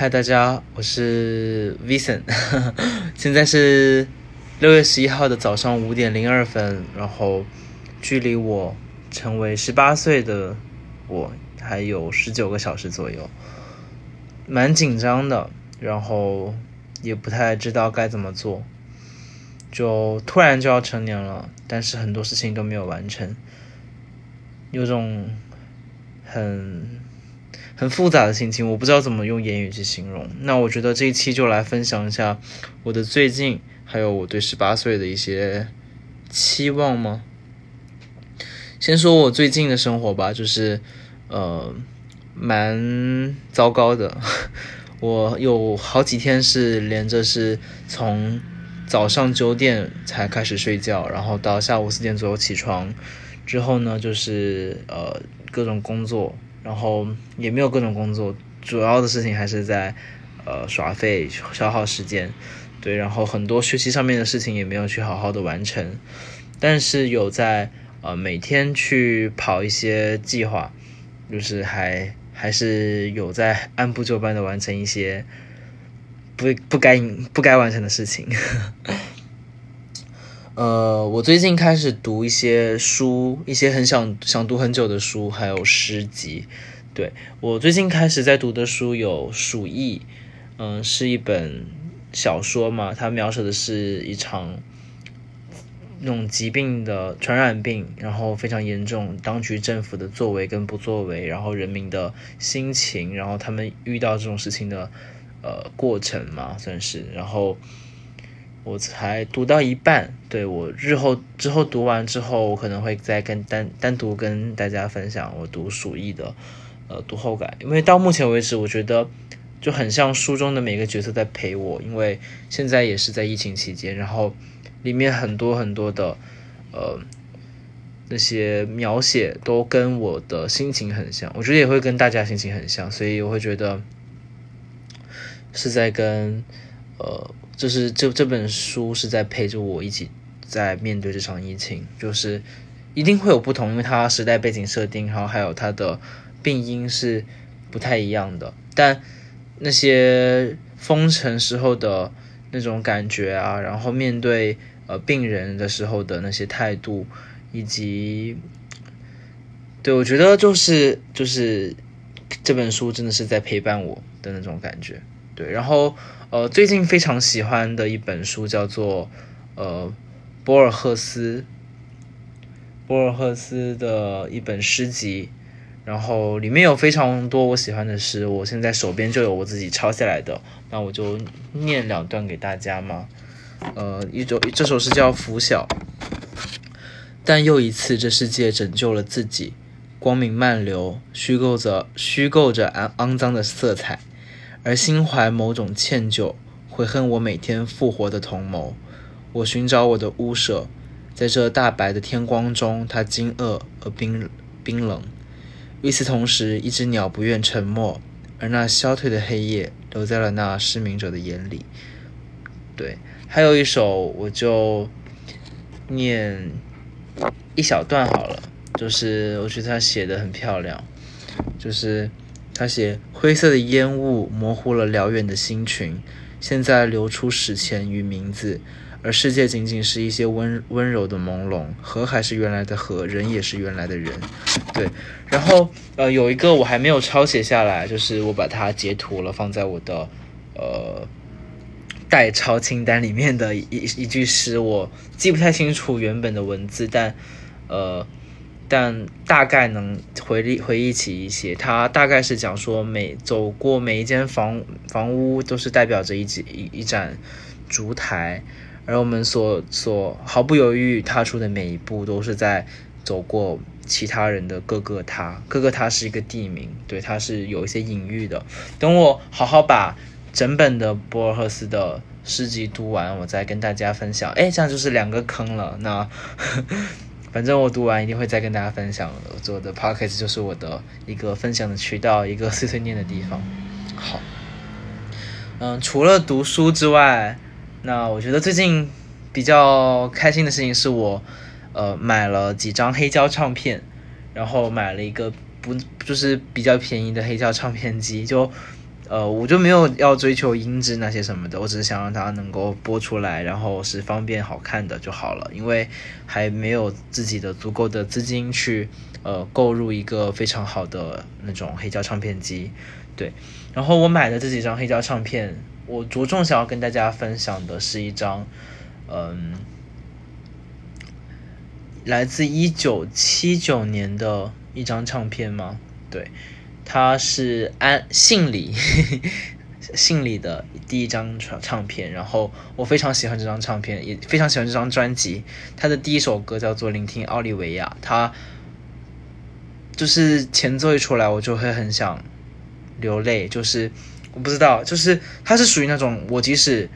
嗨，大家，我是 Vincent，现在是六月十一号的早上五点零二分，然后距离我成为十八岁的我还有十九个小时左右，蛮紧张的，然后也不太知道该怎么做，就突然就要成年了，但是很多事情都没有完成，有种很。很复杂的心情，我不知道怎么用言语去形容。那我觉得这一期就来分享一下我的最近，还有我对十八岁的一些期望吗？先说我最近的生活吧，就是呃，蛮糟糕的。我有好几天是连着是从早上九点才开始睡觉，然后到下午四点左右起床，之后呢就是呃各种工作。然后也没有各种工作，主要的事情还是在，呃，耍废消耗时间，对，然后很多学习上面的事情也没有去好好的完成，但是有在呃每天去跑一些计划，就是还还是有在按部就班的完成一些不不该不该完成的事情。呃，我最近开始读一些书，一些很想想读很久的书，还有诗集。对我最近开始在读的书有《鼠疫》，嗯，是一本小说嘛，它描述的是一场那种疾病的传染病，然后非常严重，当局政府的作为跟不作为，然后人民的心情，然后他们遇到这种事情的呃过程嘛，算是，然后。我才读到一半，对我日后之后读完之后，我可能会再跟单单独跟大家分享我读鼠疫的呃读后感，因为到目前为止，我觉得就很像书中的每个角色在陪我，因为现在也是在疫情期间，然后里面很多很多的呃那些描写都跟我的心情很像，我觉得也会跟大家心情很像，所以我会觉得是在跟呃。就是这这本书是在陪着我一起在面对这场疫情，就是一定会有不同，因为它时代背景设定，然后还有它的病因是不太一样的。但那些封城时候的那种感觉啊，然后面对呃病人的时候的那些态度，以及对我觉得就是就是这本书真的是在陪伴我的那种感觉。对，然后。呃，最近非常喜欢的一本书叫做呃博尔赫斯，博尔赫斯的一本诗集，然后里面有非常多我喜欢的诗，我现在手边就有我自己抄下来的，那我就念两段给大家嘛。呃，一首这首诗叫《拂晓》，但又一次这世界拯救了自己，光明漫流，虚构着虚构着肮肮脏的色彩。而心怀某种歉疚，悔恨我每天复活的同谋。我寻找我的屋舍，在这大白的天光中，它惊愕而冰冰冷。与此同时，一只鸟不愿沉默，而那消退的黑夜留在了那失明者的眼里。对，还有一首，我就念一小段好了，就是我觉得他写的很漂亮，就是。他写：灰色的烟雾模糊了辽远的星群，现在流出史前与名字，而世界仅仅是一些温温柔的朦胧。河还是原来的河，人也是原来的人。对，然后呃，有一个我还没有抄写下来，就是我把它截图了，放在我的呃待抄清单里面的一一句诗，我记不太清楚原本的文字，但呃。但大概能回忆回忆起一些，他大概是讲说，每走过每一间房房屋，都是代表着一一一盏烛台，而我们所所毫不犹豫踏出的每一步，都是在走过其他人的各个他，各个他是一个地名，对，它是有一些隐喻的。等我好好把整本的博尔赫斯的诗集读完，我再跟大家分享。哎，这样就是两个坑了，那。反正我读完一定会再跟大家分享。我做的 podcast 就是我的一个分享的渠道，一个碎碎念的地方。好，嗯，除了读书之外，那我觉得最近比较开心的事情是我，呃，买了几张黑胶唱片，然后买了一个不就是比较便宜的黑胶唱片机，就呃，我就没有要追求音质那些什么的，我只是想让它能够播出来，然后是方便好看的就好了。因为还没有自己的足够的资金去呃购入一个非常好的那种黑胶唱片机，对。然后我买的这几张黑胶唱片，我着重想要跟大家分享的是一张，嗯，来自一九七九年的一张唱片吗？对。他是安信里 信里的第一张唱唱片，然后我非常喜欢这张唱片，也非常喜欢这张专辑。他的第一首歌叫做《聆听奥利维亚》，他就是前奏一出来，我就会很想流泪。就是我不知道，就是他是属于那种我即使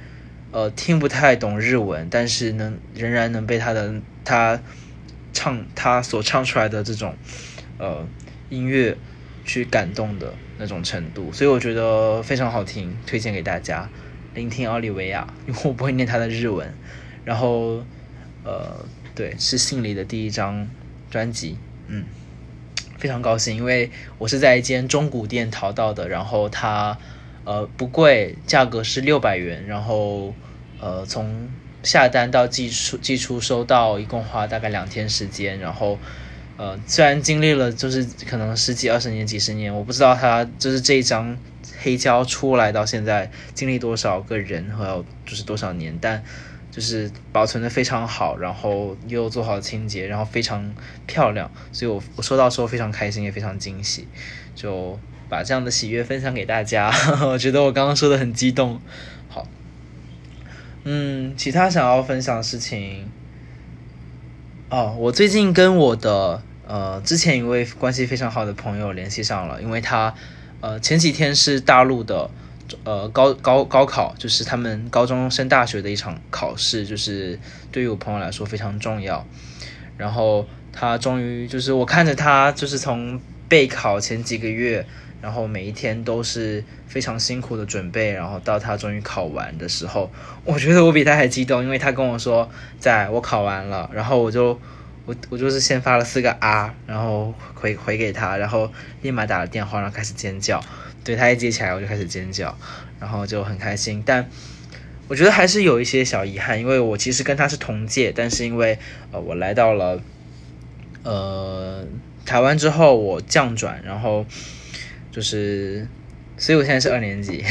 呃听不太懂日文，但是能仍然能被他的他唱他所唱出来的这种呃音乐。去感动的那种程度，所以我觉得非常好听，推荐给大家。聆听奥利维亚，因为我不会念他的日文。然后，呃，对，是信里的第一张专辑，嗯，非常高兴，因为我是在一间中古店淘到的，然后它呃不贵，价格是六百元，然后呃从下单到寄出寄出收到一共花大概两天时间，然后。呃，虽然经历了就是可能十几、二十年、几十年，我不知道它就是这一张黑胶出来到现在经历多少个人和就是多少年，但就是保存的非常好，然后又做好清洁，然后非常漂亮，所以我我收到时候非常开心，也非常惊喜，就把这样的喜悦分享给大家。我觉得我刚刚说的很激动。好，嗯，其他想要分享的事情。哦，我最近跟我的呃之前一位关系非常好的朋友联系上了，因为他呃前几天是大陆的呃高高高考，就是他们高中升大学的一场考试，就是对于我朋友来说非常重要。然后他终于就是我看着他就是从备考前几个月。然后每一天都是非常辛苦的准备，然后到他终于考完的时候，我觉得我比他还激动，因为他跟我说，在我考完了，然后我就我我就是先发了四个啊，然后回回给他，然后立马打了电话，然后开始尖叫，对他一接起来我就开始尖叫，然后就很开心，但我觉得还是有一些小遗憾，因为我其实跟他是同届，但是因为呃我来到了呃台湾之后，我降转，然后。就是，所以我现在是二年级，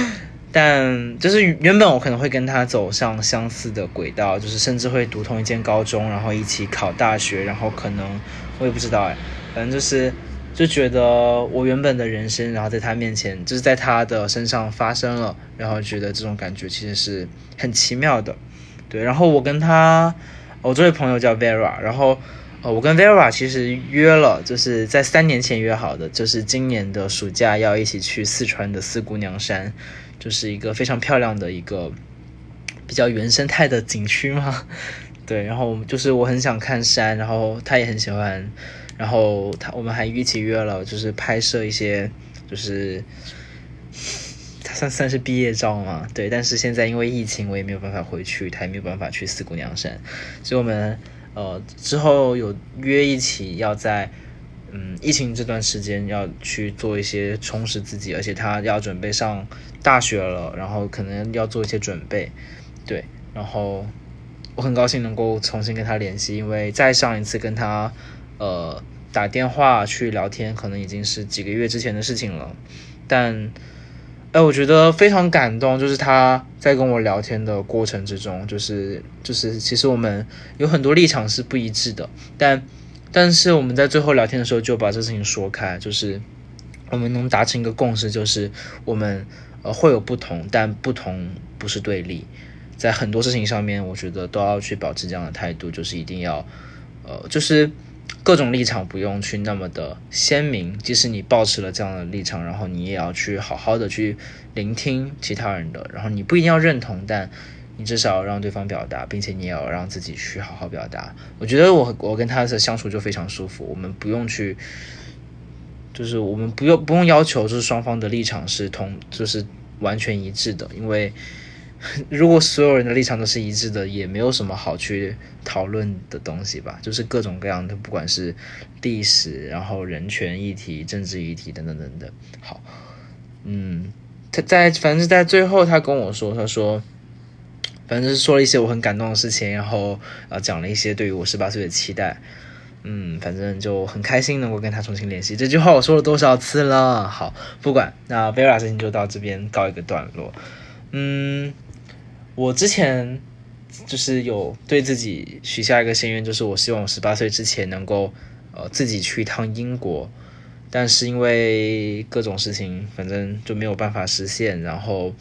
但就是原本我可能会跟他走上相似的轨道，就是甚至会读同一间高中，然后一起考大学，然后可能我也不知道哎，反正就是就觉得我原本的人生，然后在他面前，就是在他的身上发生了，然后觉得这种感觉其实是很奇妙的，对，然后我跟他，我这位朋友叫 Vera，然后。哦我跟 Vera 其实约了，就是在三年前约好的，就是今年的暑假要一起去四川的四姑娘山，就是一个非常漂亮的一个比较原生态的景区嘛。对，然后就是我很想看山，然后他也很喜欢，然后他我们还一起约了，就是拍摄一些，就是他算算是毕业照嘛。对，但是现在因为疫情，我也没有办法回去，他也没有办法去四姑娘山，所以我们。呃，之后有约一起要在，嗯，疫情这段时间要去做一些充实自己，而且他要准备上大学了，然后可能要做一些准备，对，然后我很高兴能够重新跟他联系，因为再上一次跟他呃打电话去聊天，可能已经是几个月之前的事情了，但。哎，我觉得非常感动，就是他在跟我聊天的过程之中，就是就是，其实我们有很多立场是不一致的，但但是我们在最后聊天的时候就把这事情说开，就是我们能达成一个共识，就是我们呃会有不同，但不同不是对立，在很多事情上面，我觉得都要去保持这样的态度，就是一定要呃就是。各种立场不用去那么的鲜明，即使你保持了这样的立场，然后你也要去好好的去聆听其他人的，然后你不一定要认同，但你至少让对方表达，并且你也要让自己去好好表达。我觉得我我跟他的相处就非常舒服，我们不用去，就是我们不用不用要求，就是双方的立场是同，就是完全一致的，因为。如果所有人的立场都是一致的，也没有什么好去讨论的东西吧。就是各种各样的，不管是历史，然后人权议题、政治议题等等等等。好，嗯，他在反正在最后，他跟我说，他说，反正是说了一些我很感动的事情，然后呃讲了一些对于我十八岁的期待。嗯，反正就很开心能够跟他重新联系。这句话我说了多少次了？好，不管那 Vera 事情就到这边告一个段落。嗯，我之前就是有对自己许下一个心愿，就是我希望我十八岁之前能够呃自己去一趟英国，但是因为各种事情，反正就没有办法实现，然后。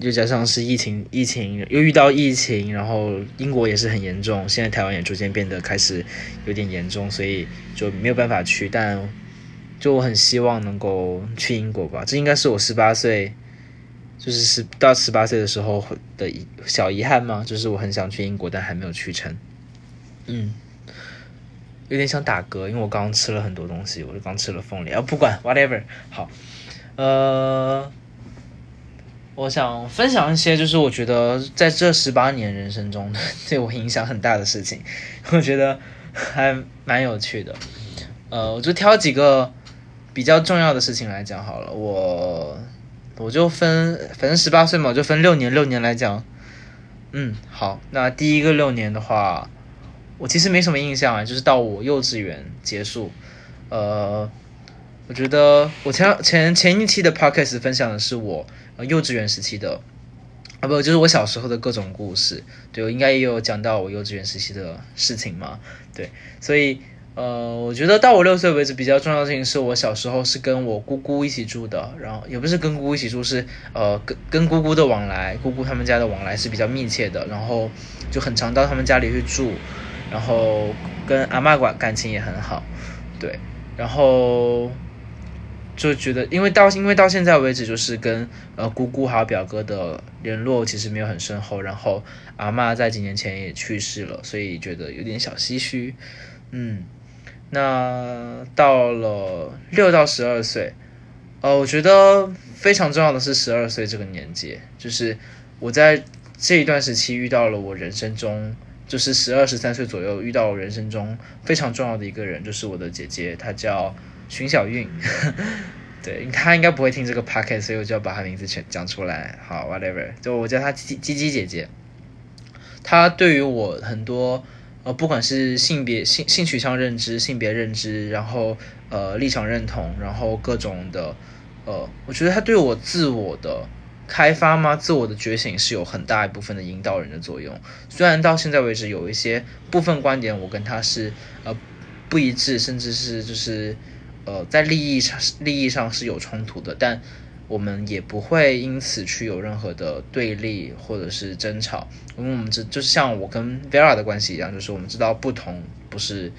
又加上是疫情，疫情又遇到疫情，然后英国也是很严重，现在台湾也逐渐变得开始有点严重，所以就没有办法去。但就我很希望能够去英国吧，这应该是我十八岁，就是十到十八岁的时候的小遗憾吗？就是我很想去英国，但还没有去成。嗯，有点想打嗝，因为我刚刚吃了很多东西，我就刚吃了凤梨啊，不管 whatever，好，呃。我想分享一些，就是我觉得在这十八年人生中 对我影响很大的事情，我觉得还蛮有趣的。呃，我就挑几个比较重要的事情来讲好了。我我就分，反正十八岁嘛，我就分六年，六年来讲。嗯，好，那第一个六年的话，我其实没什么印象啊，就是到我幼稚园结束。呃，我觉得我前前前一期的 podcast 分享的是我。幼稚园时期的啊，不就是我小时候的各种故事？对我应该也有讲到我幼稚园时期的事情嘛？对，所以呃，我觉得到我六岁为止比较重要的事情是我小时候是跟我姑姑一起住的，然后也不是跟姑姑一起住，是呃跟跟姑姑的往来，姑姑他们家的往来是比较密切的，然后就很常到他们家里去住，然后跟阿妈管感情也很好，对，然后。就觉得，因为到因为到现在为止，就是跟呃姑姑还有表哥的联络其实没有很深厚，然后阿妈在几年前也去世了，所以觉得有点小唏嘘。嗯，那到了六到十二岁，呃，我觉得非常重要的是十二岁这个年纪，就是我在这一段时期遇到了我人生中，就是十二十三岁左右遇到我人生中非常重要的一个人，就是我的姐姐，她叫。荀小韵，对她应该不会听这个 podcast，所以我就要把她名字全讲出来。好，whatever，就我叫她鸡鸡鸡姐姐。她对于我很多呃，不管是性别性性取向认知、性别认知，然后呃立场认同，然后各种的呃，我觉得他对我自我的开发吗？自我的觉醒是有很大一部分的引导人的作用。虽然到现在为止有一些部分观点我跟他是呃不一致，甚至是就是。呃，在利益上利益上是有冲突的，但我们也不会因此去有任何的对立或者是争吵，因为我们知就是像我跟 Vera 的关系一样，就是我们知道不同不是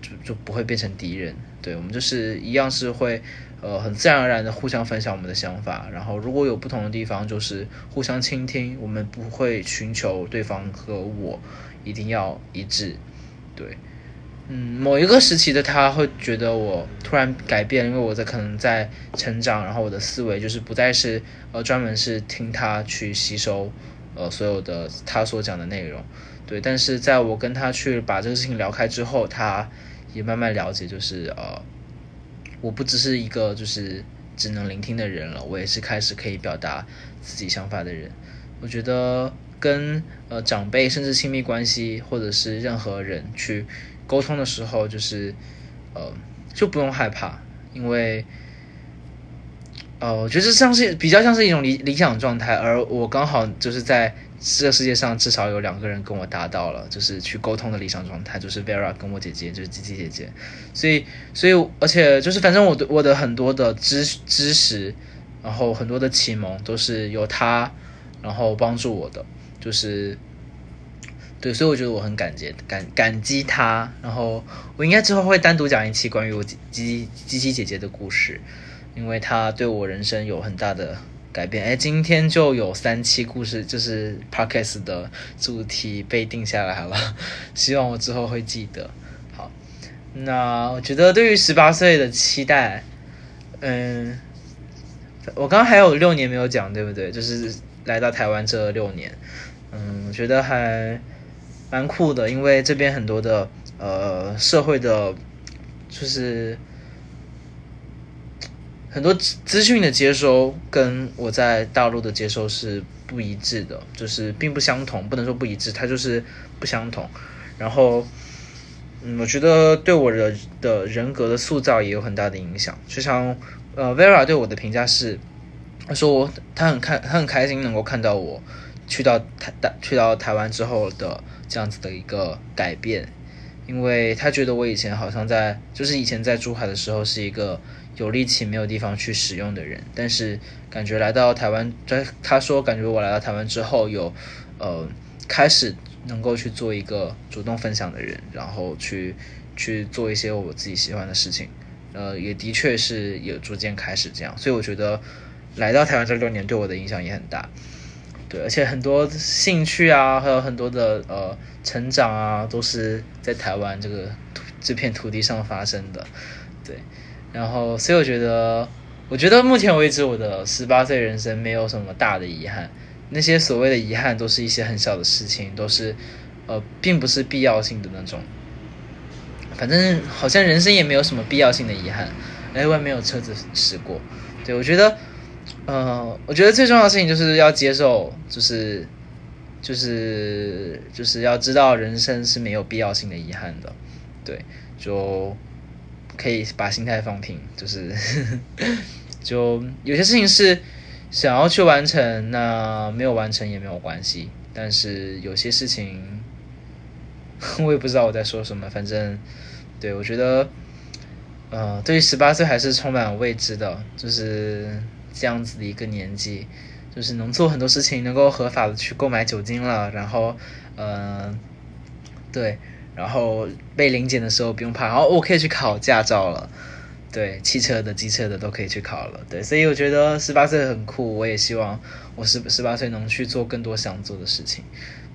就就不会变成敌人，对我们就是一样是会呃很自然而然的互相分享我们的想法，然后如果有不同的地方，就是互相倾听，我们不会寻求对方和我一定要一致，对。嗯，某一个时期的他会觉得我突然改变，因为我在可能在成长，然后我的思维就是不再是呃专门是听他去吸收呃所有的他所讲的内容，对。但是在我跟他去把这个事情聊开之后，他也慢慢了解，就是呃我不只是一个就是只能聆听的人了，我也是开始可以表达自己想法的人。我觉得跟呃长辈甚至亲密关系或者是任何人去。沟通的时候，就是，呃，就不用害怕，因为，呃，我觉得像是比较像是一种理理想状态，而我刚好就是在这个世界上至少有两个人跟我达到了，就是去沟通的理想状态，就是 Vera 跟我姐姐，就是吉吉姐姐，所以，所以，而且就是反正我的我的很多的知知识，然后很多的启蒙都是由他，然后帮助我的，就是。对，所以我觉得我很感激感感激他，然后我应该之后会单独讲一期关于我机机机器姐姐的故事，因为她对我人生有很大的改变。哎，今天就有三期故事，就是 Parkes 的主题被定下来了，希望我之后会记得。好，那我觉得对于十八岁的期待，嗯，我刚刚还有六年没有讲，对不对？就是来到台湾这六年，嗯，我觉得还。蛮酷的，因为这边很多的呃社会的，就是很多资资讯的接收跟我在大陆的接收是不一致的，就是并不相同，不能说不一致，它就是不相同。然后，嗯，我觉得对我的的人格的塑造也有很大的影响。就像呃，Vera 对我的评价是，他说我他很开他很开心能够看到我去到台大去到台湾之后的这样子的一个改变，因为他觉得我以前好像在就是以前在珠海的时候是一个。有力气没有地方去使用的人，但是感觉来到台湾，他他说感觉我来到台湾之后有，呃，开始能够去做一个主动分享的人，然后去去做一些我自己喜欢的事情，呃，也的确是有逐渐开始这样，所以我觉得来到台湾这六年对我的影响也很大，对，而且很多兴趣啊，还有很多的呃成长啊，都是在台湾这个土这片土地上发生的，对。然后，所以我觉得，我觉得目前为止我的十八岁人生没有什么大的遗憾。那些所谓的遗憾，都是一些很小的事情，都是，呃，并不是必要性的那种。反正好像人生也没有什么必要性的遗憾。哎，我也没有车子驶过。对我觉得，呃，我觉得最重要的事情就是要接受，就是，就是，就是要知道人生是没有必要性的遗憾的。对，就。可以把心态放平，就是 就有些事情是想要去完成，那没有完成也没有关系。但是有些事情，我也不知道我在说什么。反正对我觉得，呃，对于十八岁还是充满未知的，就是这样子的一个年纪，就是能做很多事情，能够合法的去购买酒精了。然后，嗯，对。然后被临检的时候不用怕，然后我可以去考驾照了，对，汽车的、机车的都可以去考了，对，所以我觉得十八岁很酷，我也希望我十十八岁能去做更多想做的事情，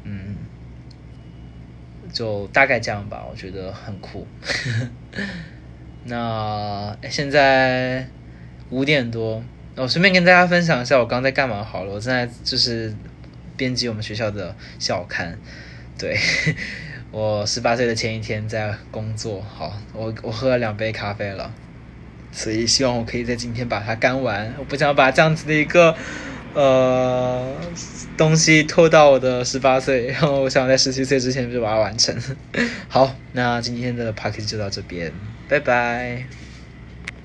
嗯，就大概这样吧，我觉得很酷。那现在五点多，我顺便跟大家分享一下我刚在干嘛好了，我正在就是编辑我们学校的校刊，对。我十八岁的前一天在工作，好，我我喝了两杯咖啡了，所以希望我可以在今天把它干完。我不想把这样子的一个呃东西拖到我的十八岁，然后我想在十七岁之前就把它完成。好，那今天的 p a r k 就到这边，拜拜。